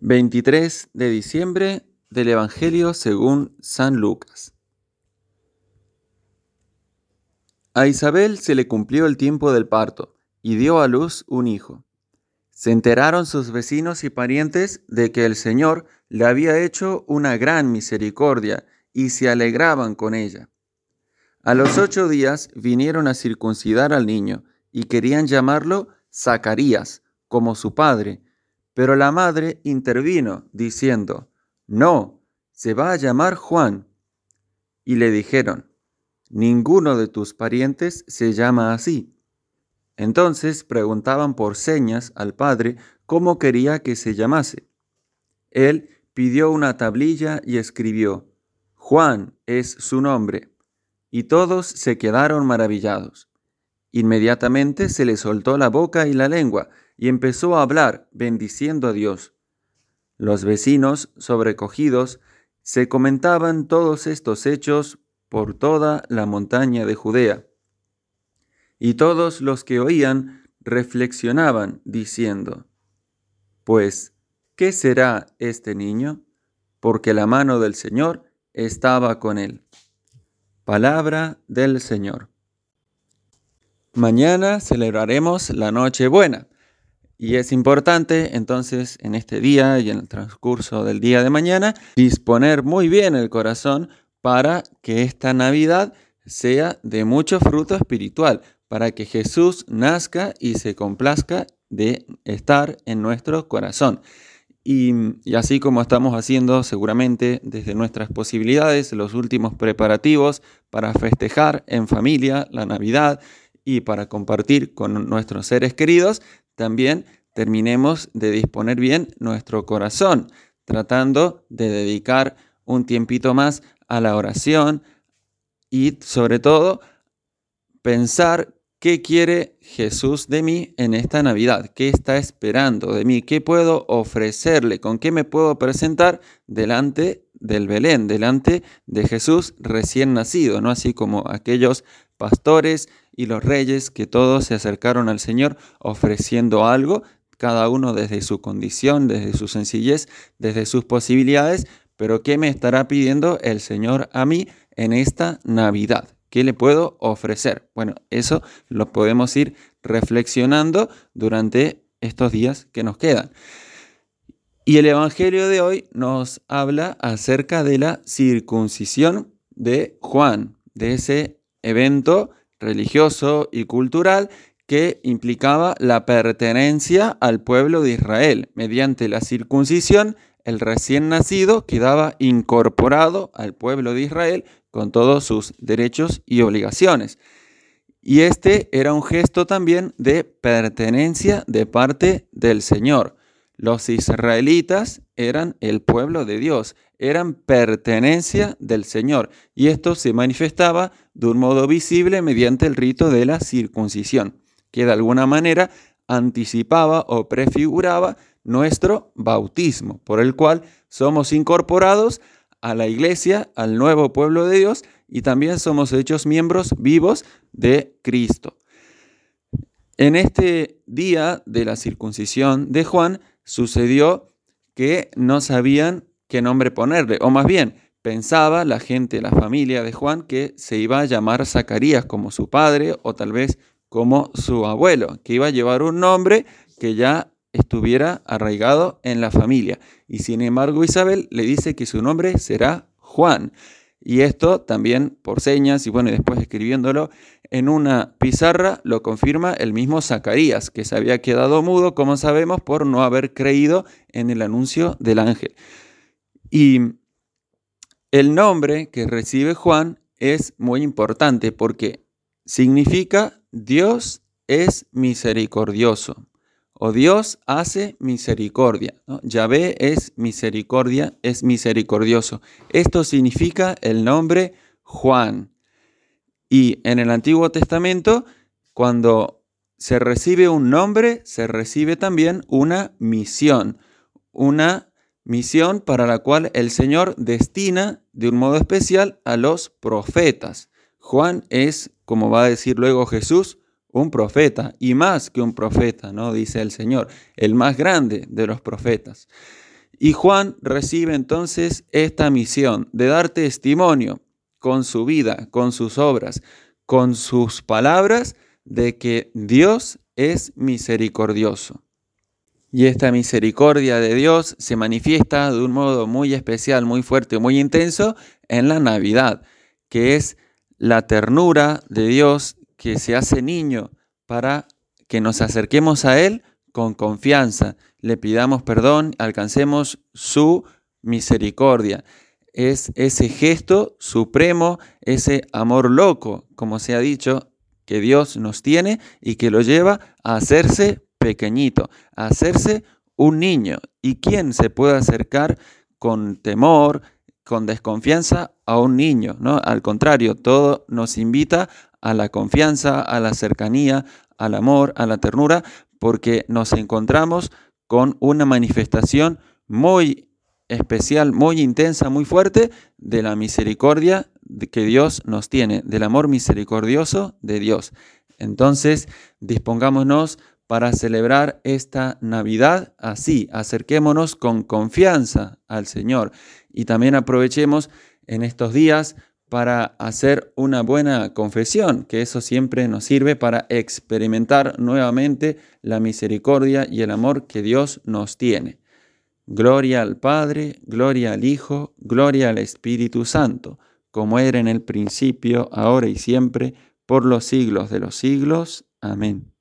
23 de diciembre del Evangelio según San Lucas. A Isabel se le cumplió el tiempo del parto y dio a luz un hijo. Se enteraron sus vecinos y parientes de que el Señor le había hecho una gran misericordia y se alegraban con ella. A los ocho días vinieron a circuncidar al niño y querían llamarlo Zacarías, como su padre, pero la madre intervino diciendo, No, se va a llamar Juan. Y le dijeron, Ninguno de tus parientes se llama así. Entonces preguntaban por señas al padre cómo quería que se llamase. Él pidió una tablilla y escribió, Juan es su nombre. Y todos se quedaron maravillados. Inmediatamente se le soltó la boca y la lengua, y empezó a hablar, bendiciendo a Dios. Los vecinos, sobrecogidos, se comentaban todos estos hechos por toda la montaña de Judea. Y todos los que oían reflexionaban, diciendo, Pues, ¿qué será este niño? Porque la mano del Señor estaba con él. Palabra del Señor. Mañana celebraremos la Nochebuena. Y es importante entonces en este día y en el transcurso del día de mañana disponer muy bien el corazón para que esta Navidad sea de mucho fruto espiritual, para que Jesús nazca y se complazca de estar en nuestro corazón. Y, así como estamos haciendo seguramente desde nuestras posibilidades los últimos preparativos para festejar en familia la Navidad y para compartir con nuestros seres queridos, también terminemos de disponer bien nuestro corazón, tratando de dedicar un tiempito más a la oración y sobre todo pensar qué quiere Jesús de mí en esta Navidad, qué está esperando de mí, qué puedo ofrecerle, con qué me puedo presentar delante del Belén, delante de Jesús recién nacido, no así como aquellos pastores y los reyes que todos se acercaron al Señor ofreciendo algo, cada uno desde su condición, desde su sencillez, desde sus posibilidades, pero ¿qué me estará pidiendo el Señor a mí en esta Navidad? ¿Qué le puedo ofrecer? Bueno, eso lo podemos ir reflexionando durante estos días que nos quedan. Y el Evangelio de hoy nos habla acerca de la circuncisión de Juan, de ese evento religioso y cultural que implicaba la pertenencia al pueblo de Israel. Mediante la circuncisión el recién nacido quedaba incorporado al pueblo de Israel con todos sus derechos y obligaciones. Y este era un gesto también de pertenencia de parte del Señor. Los israelitas eran el pueblo de Dios, eran pertenencia del Señor. Y esto se manifestaba de un modo visible mediante el rito de la circuncisión, que de alguna manera anticipaba o prefiguraba nuestro bautismo, por el cual somos incorporados a la iglesia, al nuevo pueblo de Dios, y también somos hechos miembros vivos de Cristo. En este día de la circuncisión de Juan sucedió que no sabían qué nombre ponerle, o más bien pensaba la gente, la familia de Juan, que se iba a llamar Zacarías como su padre o tal vez como su abuelo, que iba a llevar un nombre que ya estuviera arraigado en la familia. Y sin embargo Isabel le dice que su nombre será Juan. Y esto también por señas y bueno, y después escribiéndolo en una pizarra lo confirma el mismo Zacarías, que se había quedado mudo, como sabemos, por no haber creído en el anuncio del ángel. Y el nombre que recibe Juan es muy importante porque significa Dios es misericordioso o Dios hace misericordia. Yahvé es misericordia, es misericordioso. Esto significa el nombre Juan. Y en el Antiguo Testamento, cuando se recibe un nombre, se recibe también una misión. Una misión para la cual el Señor destina de un modo especial a los profetas. Juan es, como va a decir luego Jesús, un profeta y más que un profeta, ¿no? Dice el Señor, el más grande de los profetas. Y Juan recibe entonces esta misión de dar testimonio con su vida, con sus obras, con sus palabras, de que Dios es misericordioso. Y esta misericordia de Dios se manifiesta de un modo muy especial, muy fuerte, muy intenso en la Navidad, que es la ternura de Dios que se hace niño para que nos acerquemos a Él con confianza, le pidamos perdón, alcancemos su misericordia. Es ese gesto supremo, ese amor loco, como se ha dicho, que Dios nos tiene y que lo lleva a hacerse pequeñito, a hacerse un niño. ¿Y quién se puede acercar con temor, con desconfianza a un niño? ¿no? Al contrario, todo nos invita a la confianza, a la cercanía, al amor, a la ternura, porque nos encontramos con una manifestación muy especial, muy intensa, muy fuerte de la misericordia que Dios nos tiene, del amor misericordioso de Dios. Entonces, dispongámonos para celebrar esta Navidad así, acerquémonos con confianza al Señor y también aprovechemos en estos días para hacer una buena confesión, que eso siempre nos sirve para experimentar nuevamente la misericordia y el amor que Dios nos tiene. Gloria al Padre, gloria al Hijo, gloria al Espíritu Santo, como era en el principio, ahora y siempre, por los siglos de los siglos. Amén.